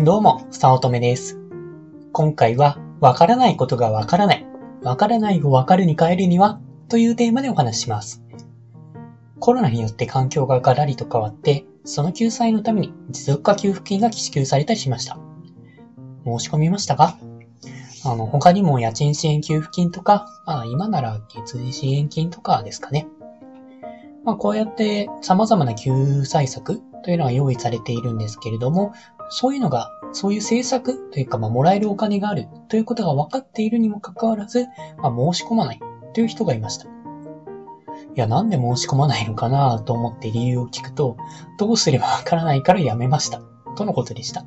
どうも、さおとめです。今回は、わからないことがわからない。わからないをわかるに変えるにはというテーマでお話しします。コロナによって環境がガラリと変わって、その救済のために持続化給付金が支給されたりしました。申し込みましたかあの、他にも家賃支援給付金とか、まあ今なら月次支援金とかですかね。まあこうやって様々な救済策というのが用意されているんですけれども、そういうのが、そういう政策というか、まあ、もらえるお金があるということが分かっているにもかかわらず、まあ、申し込まないという人がいました。いや、なんで申し込まないのかなと思って理由を聞くと、どうすればわからないからやめました。とのことでした。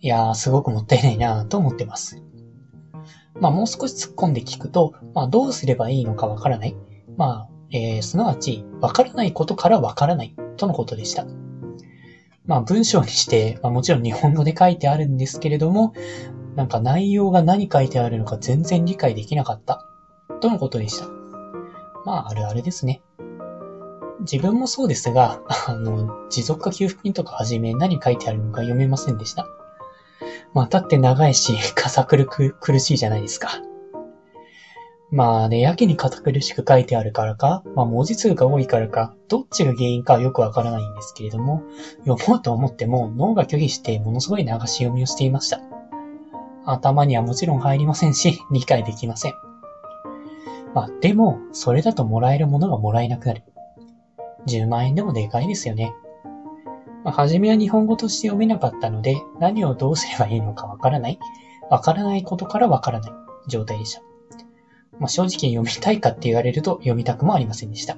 いやー、すごくもったいないなと思ってます。まあ、もう少し突っ込んで聞くと、まあ、どうすればいいのかわからない。まあ、えー、すなわち、わからないことからわからないとのことでした。まあ文章にして、まあもちろん日本語で書いてあるんですけれども、なんか内容が何書いてあるのか全然理解できなかった。とのことでした。まああるあるですね。自分もそうですが、あの、持続化給付金とかはじめ何書いてあるのか読めませんでした。まあたって長いし、かさくるく苦しいじゃないですか。まあね、やけに堅苦しく書いてあるからか、まあ文字数が多いからか、どっちが原因かよくわからないんですけれども、読もうと思っても脳が拒否してものすごい流し読みをしていました。頭にはもちろん入りませんし、理解できません。まあでも、それだともらえるものがもらえなくなる。10万円でもでかいですよね。まあ、初めは日本語として読めなかったので、何をどうすればいいのかわからない。わからないことからわからない状態でした。まあ、正直読みたいかって言われると読みたくもありませんでした。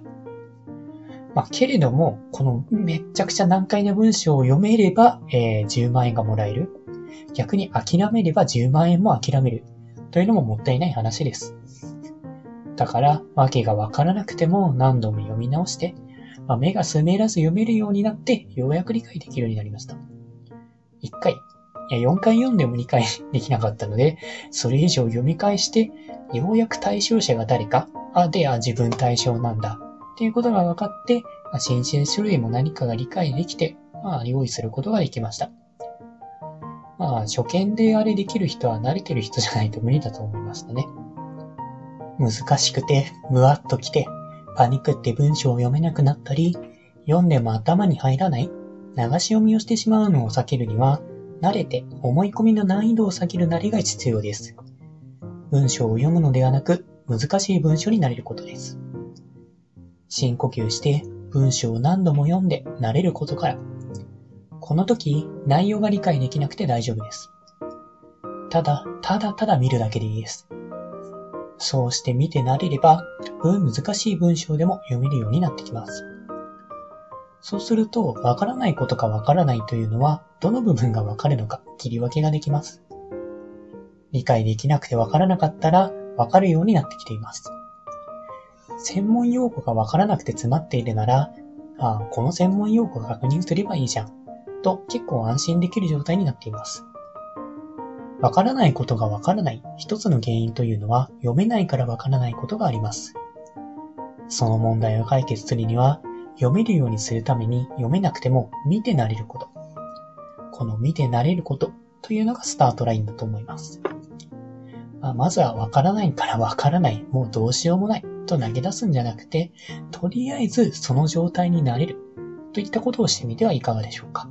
まあ、けれども、このめっちゃくちゃ難解な文章を読めれば、えー、10万円がもらえる。逆に諦めれば10万円も諦める。というのももったいない話です。だから、わけがわからなくても何度も読み直して、まあ、目が滑らず読めるようになって、ようやく理解できるようになりました。1回、4回読んでも理解 できなかったので、それ以上読み返して、ようやく対象者が誰か、あ、で、あ、自分対象なんだ、っていうことが分かって、まあ、新鮮種類も何かが理解できて、まあ、用意することができました。まあ、初見であれできる人は慣れてる人じゃないと無理だと思いましたね。難しくて、むわっと来て、パニックって文章を読めなくなったり、読んでも頭に入らない、流し読みをしてしまうのを避けるには、慣れて思い込みの難易度を下げるなりが必要です。文章を読むのではなく、難しい文章になれることです。深呼吸して文章を何度も読んで慣れることから、この時内容が理解できなくて大丈夫です。ただ、ただただ見るだけでいいです。そうして見て慣れれば、難しい文章でも読めるようになってきます。そうすると、わからないことかわからないというのは、どの部分がわかるのか切り分けができます。理解できなくてわからなかったらわかるようになってきています。専門用語がわからなくて詰まっているなら、ああ、この専門用語を確認すればいいじゃん。と結構安心できる状態になっています。わからないことがわからない一つの原因というのは読めないからわからないことがあります。その問題を解決するには読めるようにするために読めなくても見てなれること。この見てなれることというのがスタートラインだと思います。まあ、まずはわからないからわからない、もうどうしようもないと投げ出すんじゃなくて、とりあえずその状態になれるといったことをしてみてはいかがでしょうか。